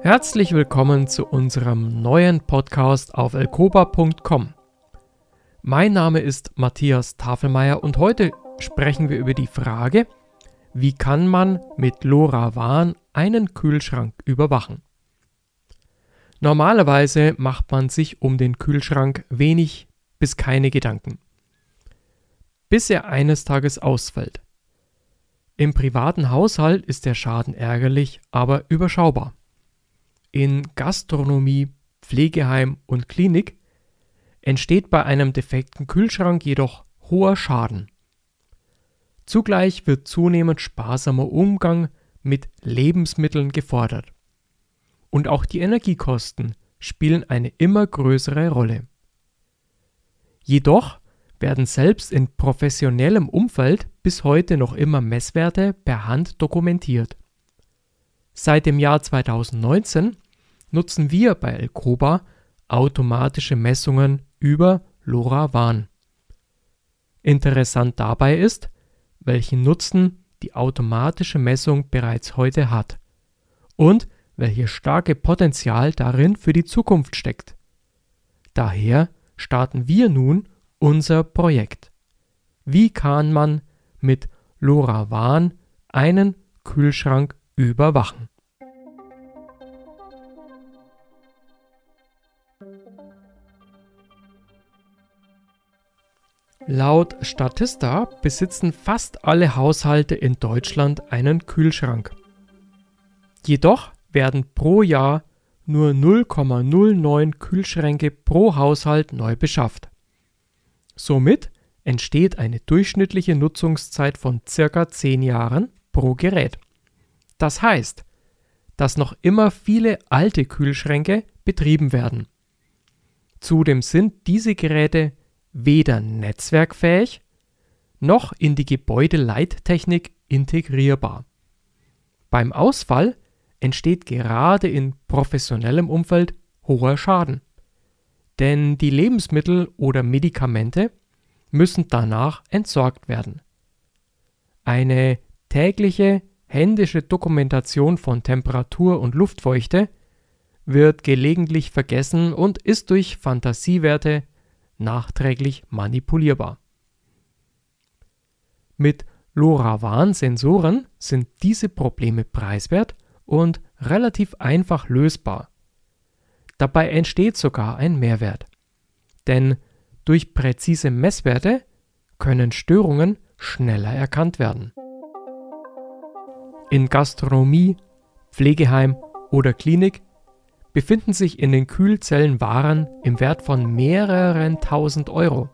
Herzlich willkommen zu unserem neuen Podcast auf elkoba.com. Mein Name ist Matthias Tafelmeier und heute sprechen wir über die Frage, wie kann man mit LoRaWAN einen Kühlschrank überwachen? Normalerweise macht man sich um den Kühlschrank wenig bis keine Gedanken, bis er eines Tages ausfällt. Im privaten Haushalt ist der Schaden ärgerlich, aber überschaubar. In Gastronomie, Pflegeheim und Klinik entsteht bei einem defekten Kühlschrank jedoch hoher Schaden. Zugleich wird zunehmend sparsamer Umgang mit Lebensmitteln gefordert. Und auch die Energiekosten spielen eine immer größere Rolle. Jedoch werden selbst in professionellem Umfeld bis heute noch immer Messwerte per Hand dokumentiert. Seit dem Jahr 2019 nutzen wir bei Elcoba automatische Messungen über LoRaWAN. Interessant dabei ist, welchen Nutzen die automatische Messung bereits heute hat und welches starke Potenzial darin für die Zukunft steckt. Daher starten wir nun unser Projekt. Wie kann man mit LoRaWAN einen Kühlschrank überwachen? Laut Statista besitzen fast alle Haushalte in Deutschland einen Kühlschrank. Jedoch werden pro Jahr nur 0,09 Kühlschränke pro Haushalt neu beschafft. Somit entsteht eine durchschnittliche Nutzungszeit von circa 10 Jahren pro Gerät. Das heißt, dass noch immer viele alte Kühlschränke betrieben werden. Zudem sind diese Geräte weder netzwerkfähig noch in die Gebäudeleittechnik integrierbar. Beim Ausfall entsteht gerade in professionellem Umfeld hoher Schaden. Denn die Lebensmittel oder Medikamente müssen danach entsorgt werden. Eine tägliche händische Dokumentation von Temperatur und Luftfeuchte wird gelegentlich vergessen und ist durch Fantasiewerte nachträglich manipulierbar. Mit LoRaWAN-Sensoren sind diese Probleme preiswert und relativ einfach lösbar. Dabei entsteht sogar ein Mehrwert. Denn durch präzise Messwerte können Störungen schneller erkannt werden. In Gastronomie, Pflegeheim oder Klinik befinden sich in den Kühlzellen Waren im Wert von mehreren tausend Euro.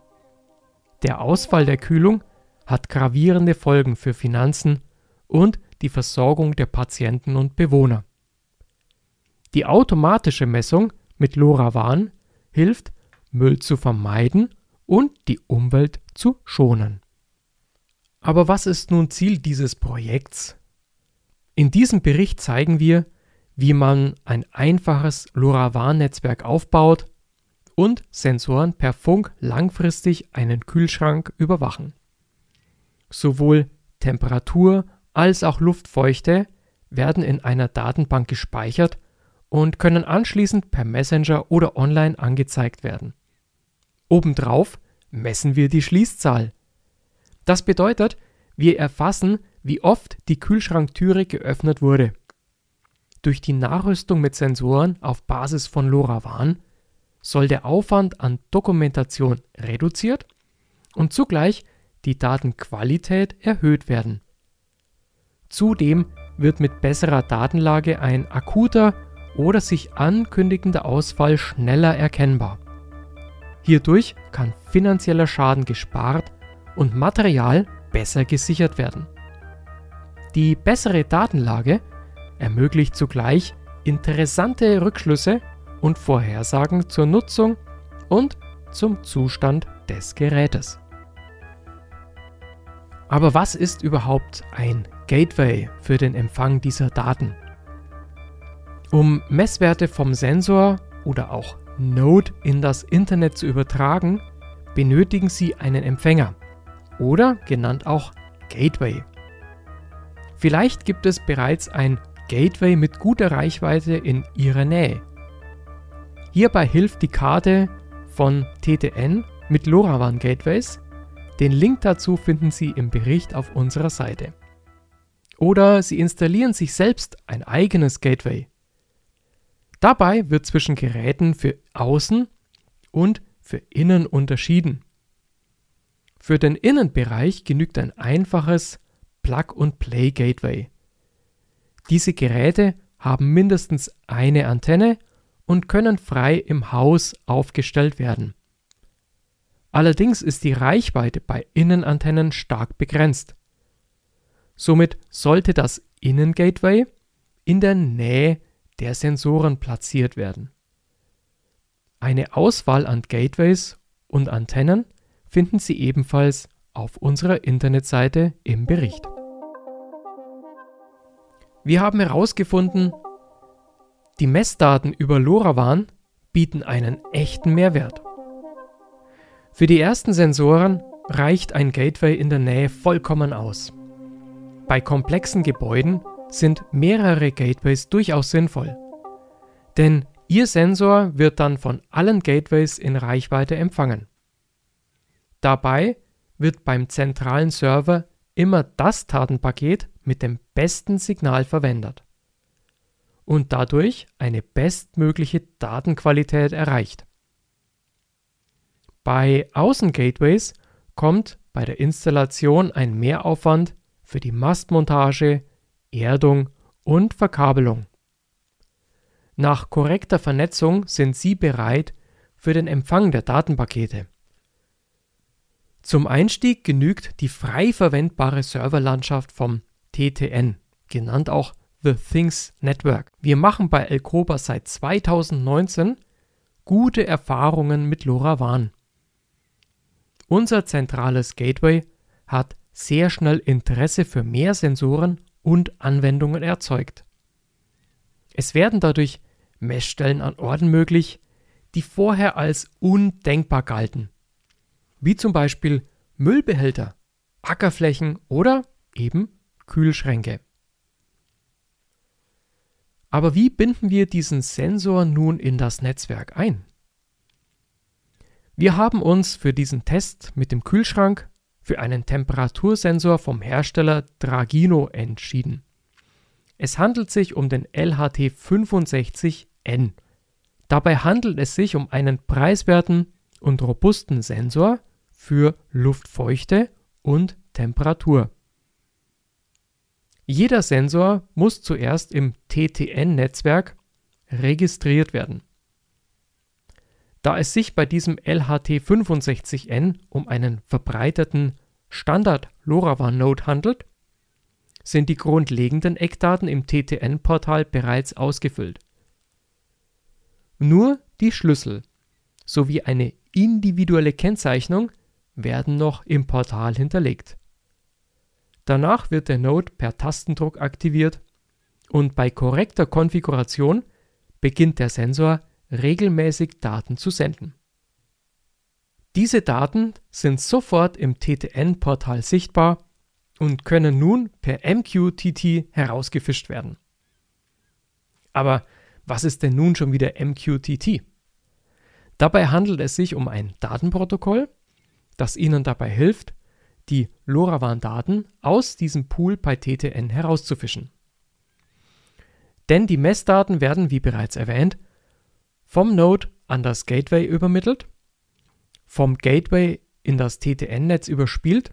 Der Ausfall der Kühlung hat gravierende Folgen für Finanzen und die Versorgung der Patienten und Bewohner. Die automatische Messung mit LoRaWAN hilft, Müll zu vermeiden und die Umwelt zu schonen. Aber was ist nun Ziel dieses Projekts? In diesem Bericht zeigen wir, wie man ein einfaches LoRaWAN-Netzwerk aufbaut und Sensoren per Funk langfristig einen Kühlschrank überwachen. Sowohl Temperatur als auch Luftfeuchte werden in einer Datenbank gespeichert und können anschließend per Messenger oder online angezeigt werden. Obendrauf messen wir die Schließzahl. Das bedeutet, wir erfassen, wie oft die Kühlschranktüre geöffnet wurde. Durch die Nachrüstung mit Sensoren auf Basis von LoRaWAN soll der Aufwand an Dokumentation reduziert und zugleich die Datenqualität erhöht werden. Zudem wird mit besserer Datenlage ein akuter oder sich ankündigender Ausfall schneller erkennbar. Hierdurch kann finanzieller Schaden gespart und Material besser gesichert werden. Die bessere Datenlage ermöglicht zugleich interessante Rückschlüsse und Vorhersagen zur Nutzung und zum Zustand des Gerätes. Aber was ist überhaupt ein Gateway für den Empfang dieser Daten? Um Messwerte vom Sensor oder auch Node in das Internet zu übertragen, benötigen Sie einen Empfänger oder genannt auch Gateway. Vielleicht gibt es bereits ein Gateway mit guter Reichweite in Ihrer Nähe. Hierbei hilft die Karte von TTN mit LoRaWAN Gateways. Den Link dazu finden Sie im Bericht auf unserer Seite. Oder Sie installieren sich selbst ein eigenes Gateway. Dabei wird zwischen Geräten für Außen und für Innen unterschieden. Für den Innenbereich genügt ein einfaches Plug-and-Play-Gateway. Diese Geräte haben mindestens eine Antenne und können frei im Haus aufgestellt werden. Allerdings ist die Reichweite bei Innenantennen stark begrenzt. Somit sollte das Innengateway in der Nähe der Sensoren platziert werden. Eine Auswahl an Gateways und Antennen finden Sie ebenfalls auf unserer Internetseite im Bericht. Wir haben herausgefunden, die Messdaten über LoRaWAN bieten einen echten Mehrwert. Für die ersten Sensoren reicht ein Gateway in der Nähe vollkommen aus. Bei komplexen Gebäuden sind mehrere Gateways durchaus sinnvoll. Denn Ihr Sensor wird dann von allen Gateways in Reichweite empfangen. Dabei wird beim zentralen Server immer das Datenpaket mit dem besten Signal verwendet und dadurch eine bestmögliche Datenqualität erreicht. Bei Außengateways kommt bei der Installation ein Mehraufwand für die Mastmontage, Erdung und Verkabelung. Nach korrekter Vernetzung sind Sie bereit für den Empfang der Datenpakete. Zum Einstieg genügt die frei verwendbare Serverlandschaft vom TTN, genannt auch The Things Network. Wir machen bei Elcoba seit 2019 gute Erfahrungen mit LoRaWAN. Unser zentrales Gateway hat sehr schnell Interesse für mehr Sensoren und Anwendungen erzeugt. Es werden dadurch Messstellen an Orten möglich, die vorher als undenkbar galten wie zum Beispiel Müllbehälter, Ackerflächen oder eben Kühlschränke. Aber wie binden wir diesen Sensor nun in das Netzwerk ein? Wir haben uns für diesen Test mit dem Kühlschrank für einen Temperatursensor vom Hersteller Dragino entschieden. Es handelt sich um den LHT65N. Dabei handelt es sich um einen preiswerten und robusten Sensor für Luftfeuchte und Temperatur. Jeder Sensor muss zuerst im TTN-Netzwerk registriert werden. Da es sich bei diesem LHT65N um einen verbreiteten Standard-LoRaWAN-Node handelt, sind die grundlegenden Eckdaten im TTN-Portal bereits ausgefüllt. Nur die Schlüssel sowie eine individuelle Kennzeichnung werden noch im Portal hinterlegt. Danach wird der Node per Tastendruck aktiviert und bei korrekter Konfiguration beginnt der Sensor regelmäßig Daten zu senden. Diese Daten sind sofort im TTN-Portal sichtbar und können nun per MQTT herausgefischt werden. Aber was ist denn nun schon wieder MQTT? Dabei handelt es sich um ein Datenprotokoll, das Ihnen dabei hilft, die LoRaWAN-Daten aus diesem Pool bei TTN herauszufischen. Denn die Messdaten werden, wie bereits erwähnt, vom Node an das Gateway übermittelt, vom Gateway in das TTN-Netz überspielt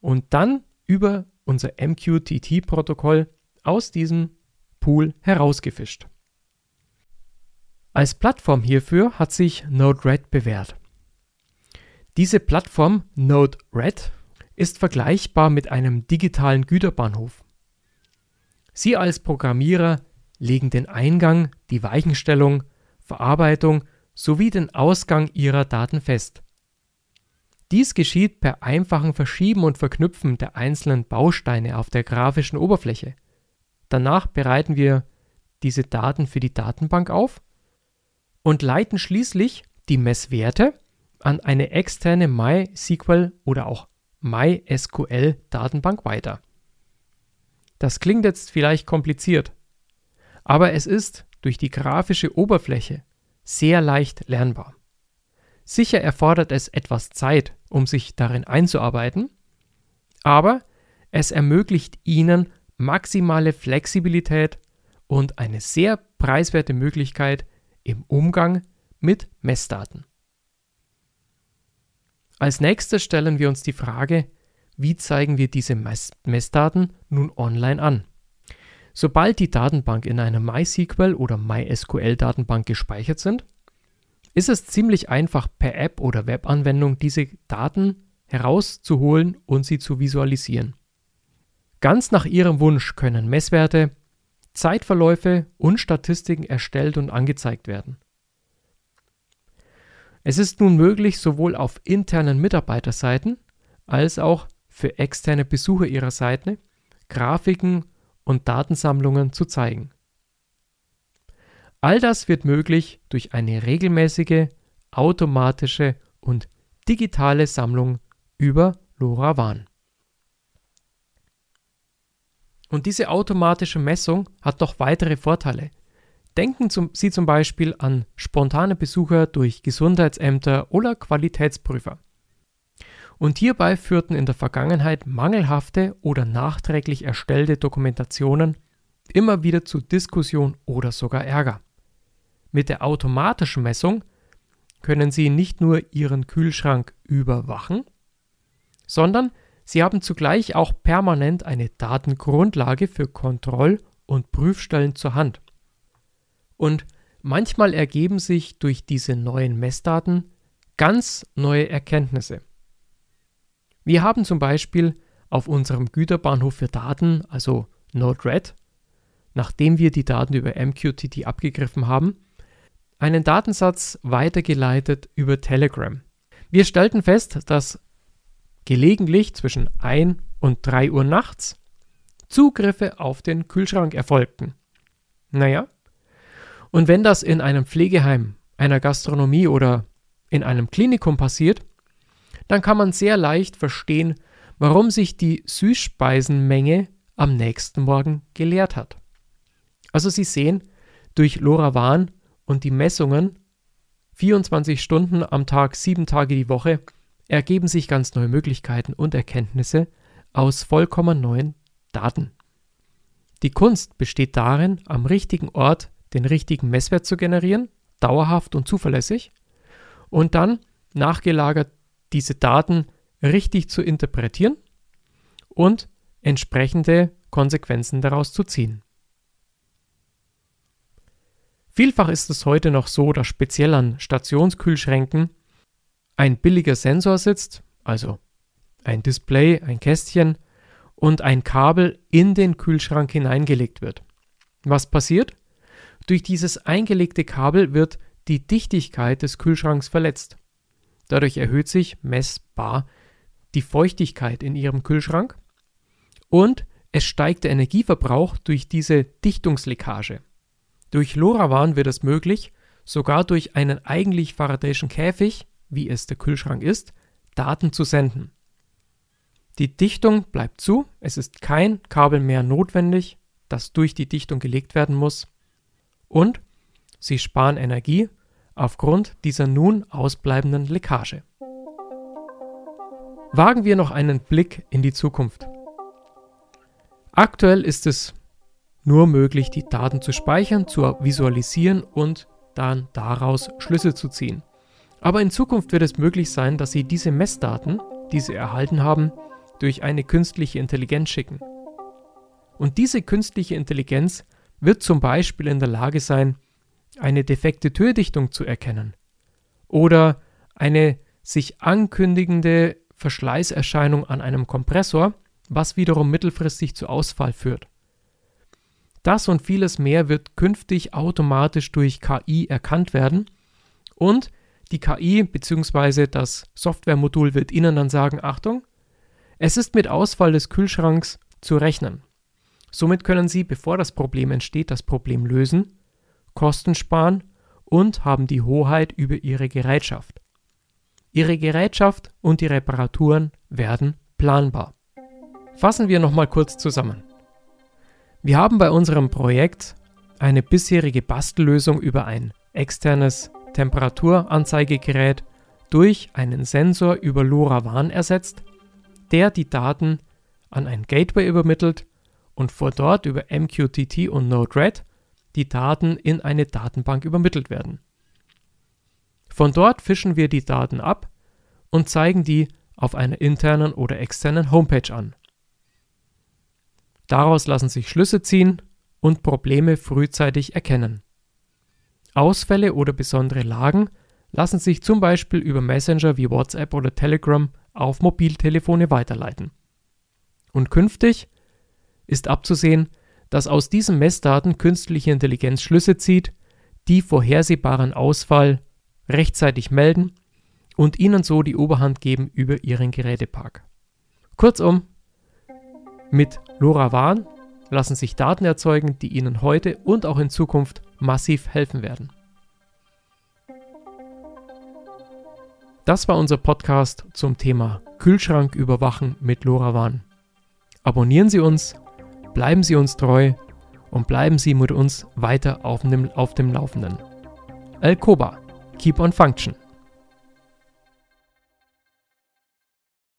und dann über unser MQTT-Protokoll aus diesem Pool herausgefischt. Als Plattform hierfür hat sich Node-RED bewährt. Diese Plattform Node-RED ist vergleichbar mit einem digitalen Güterbahnhof. Sie als Programmierer legen den Eingang, die Weichenstellung, Verarbeitung sowie den Ausgang Ihrer Daten fest. Dies geschieht per einfachen Verschieben und Verknüpfen der einzelnen Bausteine auf der grafischen Oberfläche. Danach bereiten wir diese Daten für die Datenbank auf und leiten schließlich die Messwerte an eine externe MySQL oder auch MySQL Datenbank weiter. Das klingt jetzt vielleicht kompliziert, aber es ist durch die grafische Oberfläche sehr leicht lernbar. Sicher erfordert es etwas Zeit, um sich darin einzuarbeiten, aber es ermöglicht Ihnen maximale Flexibilität und eine sehr preiswerte Möglichkeit im Umgang mit Messdaten. Als nächstes stellen wir uns die Frage, wie zeigen wir diese Mess Messdaten nun online an? Sobald die Datenbank in einer MySQL oder MySQL-Datenbank gespeichert sind, ist es ziemlich einfach per App oder Webanwendung diese Daten herauszuholen und sie zu visualisieren. Ganz nach Ihrem Wunsch können Messwerte, Zeitverläufe und Statistiken erstellt und angezeigt werden. Es ist nun möglich, sowohl auf internen Mitarbeiterseiten als auch für externe Besucher Ihrer Seite Grafiken und Datensammlungen zu zeigen. All das wird möglich durch eine regelmäßige, automatische und digitale Sammlung über LoRaWAN. Und diese automatische Messung hat noch weitere Vorteile. Denken zum, Sie zum Beispiel an spontane Besucher durch Gesundheitsämter oder Qualitätsprüfer. Und hierbei führten in der Vergangenheit mangelhafte oder nachträglich erstellte Dokumentationen immer wieder zu Diskussion oder sogar Ärger. Mit der automatischen Messung können Sie nicht nur Ihren Kühlschrank überwachen, sondern Sie haben zugleich auch permanent eine Datengrundlage für Kontroll- und Prüfstellen zur Hand. Und manchmal ergeben sich durch diese neuen Messdaten ganz neue Erkenntnisse. Wir haben zum Beispiel auf unserem Güterbahnhof für Daten, also Node-RED, nachdem wir die Daten über MQTT abgegriffen haben, einen Datensatz weitergeleitet über Telegram. Wir stellten fest, dass gelegentlich zwischen 1 und 3 Uhr nachts Zugriffe auf den Kühlschrank erfolgten. Naja, und wenn das in einem Pflegeheim, einer Gastronomie oder in einem Klinikum passiert, dann kann man sehr leicht verstehen, warum sich die Süßspeisenmenge am nächsten Morgen geleert hat. Also Sie sehen, durch LoRaWAN und die Messungen 24 Stunden am Tag, 7 Tage die Woche ergeben sich ganz neue Möglichkeiten und Erkenntnisse aus vollkommen neuen Daten. Die Kunst besteht darin, am richtigen Ort den richtigen Messwert zu generieren, dauerhaft und zuverlässig, und dann nachgelagert diese Daten richtig zu interpretieren und entsprechende Konsequenzen daraus zu ziehen. Vielfach ist es heute noch so, dass speziell an Stationskühlschränken ein billiger Sensor sitzt, also ein Display, ein Kästchen und ein Kabel in den Kühlschrank hineingelegt wird. Was passiert? Durch dieses eingelegte Kabel wird die Dichtigkeit des Kühlschranks verletzt. Dadurch erhöht sich messbar die Feuchtigkeit in Ihrem Kühlschrank und es steigt der Energieverbrauch durch diese Dichtungsleckage. Durch LoRaWAN wird es möglich, sogar durch einen eigentlich Faradayschen Käfig wie es der Kühlschrank ist, Daten zu senden. Die Dichtung bleibt zu, es ist kein Kabel mehr notwendig, das durch die Dichtung gelegt werden muss. Und Sie sparen Energie aufgrund dieser nun ausbleibenden Leckage. Wagen wir noch einen Blick in die Zukunft. Aktuell ist es nur möglich, die Daten zu speichern, zu visualisieren und dann daraus Schlüsse zu ziehen. Aber in Zukunft wird es möglich sein, dass Sie diese Messdaten, die Sie erhalten haben, durch eine künstliche Intelligenz schicken. Und diese künstliche Intelligenz wird zum Beispiel in der Lage sein, eine defekte Türdichtung zu erkennen oder eine sich ankündigende Verschleißerscheinung an einem Kompressor, was wiederum mittelfristig zu Ausfall führt. Das und vieles mehr wird künftig automatisch durch KI erkannt werden und die KI bzw. das Softwaremodul wird Ihnen dann sagen, Achtung, es ist mit Ausfall des Kühlschranks zu rechnen. Somit können Sie, bevor das Problem entsteht, das Problem lösen, Kosten sparen und haben die Hoheit über Ihre Gerätschaft. Ihre Gerätschaft und die Reparaturen werden planbar. Fassen wir nochmal kurz zusammen. Wir haben bei unserem Projekt eine bisherige Bastellösung über ein externes Temperaturanzeigegerät durch einen Sensor über LoRaWAN ersetzt, der die Daten an ein Gateway übermittelt und vor dort über MQTT und Node-RED die Daten in eine Datenbank übermittelt werden. Von dort fischen wir die Daten ab und zeigen die auf einer internen oder externen Homepage an. Daraus lassen sich Schlüsse ziehen und Probleme frühzeitig erkennen. Ausfälle oder besondere Lagen lassen sich zum Beispiel über Messenger wie WhatsApp oder Telegram auf Mobiltelefone weiterleiten. Und künftig ist abzusehen, dass aus diesen Messdaten künstliche Intelligenz Schlüsse zieht, die vorhersehbaren Ausfall rechtzeitig melden und ihnen so die Oberhand geben über ihren Gerätepark. Kurzum, mit LoRaWAN lassen sich Daten erzeugen, die Ihnen heute und auch in Zukunft massiv helfen werden. Das war unser Podcast zum Thema Kühlschrank überwachen mit LoRaWAN. Abonnieren Sie uns, bleiben Sie uns treu und bleiben Sie mit uns weiter auf dem, auf dem Laufenden. El Koba, keep on function.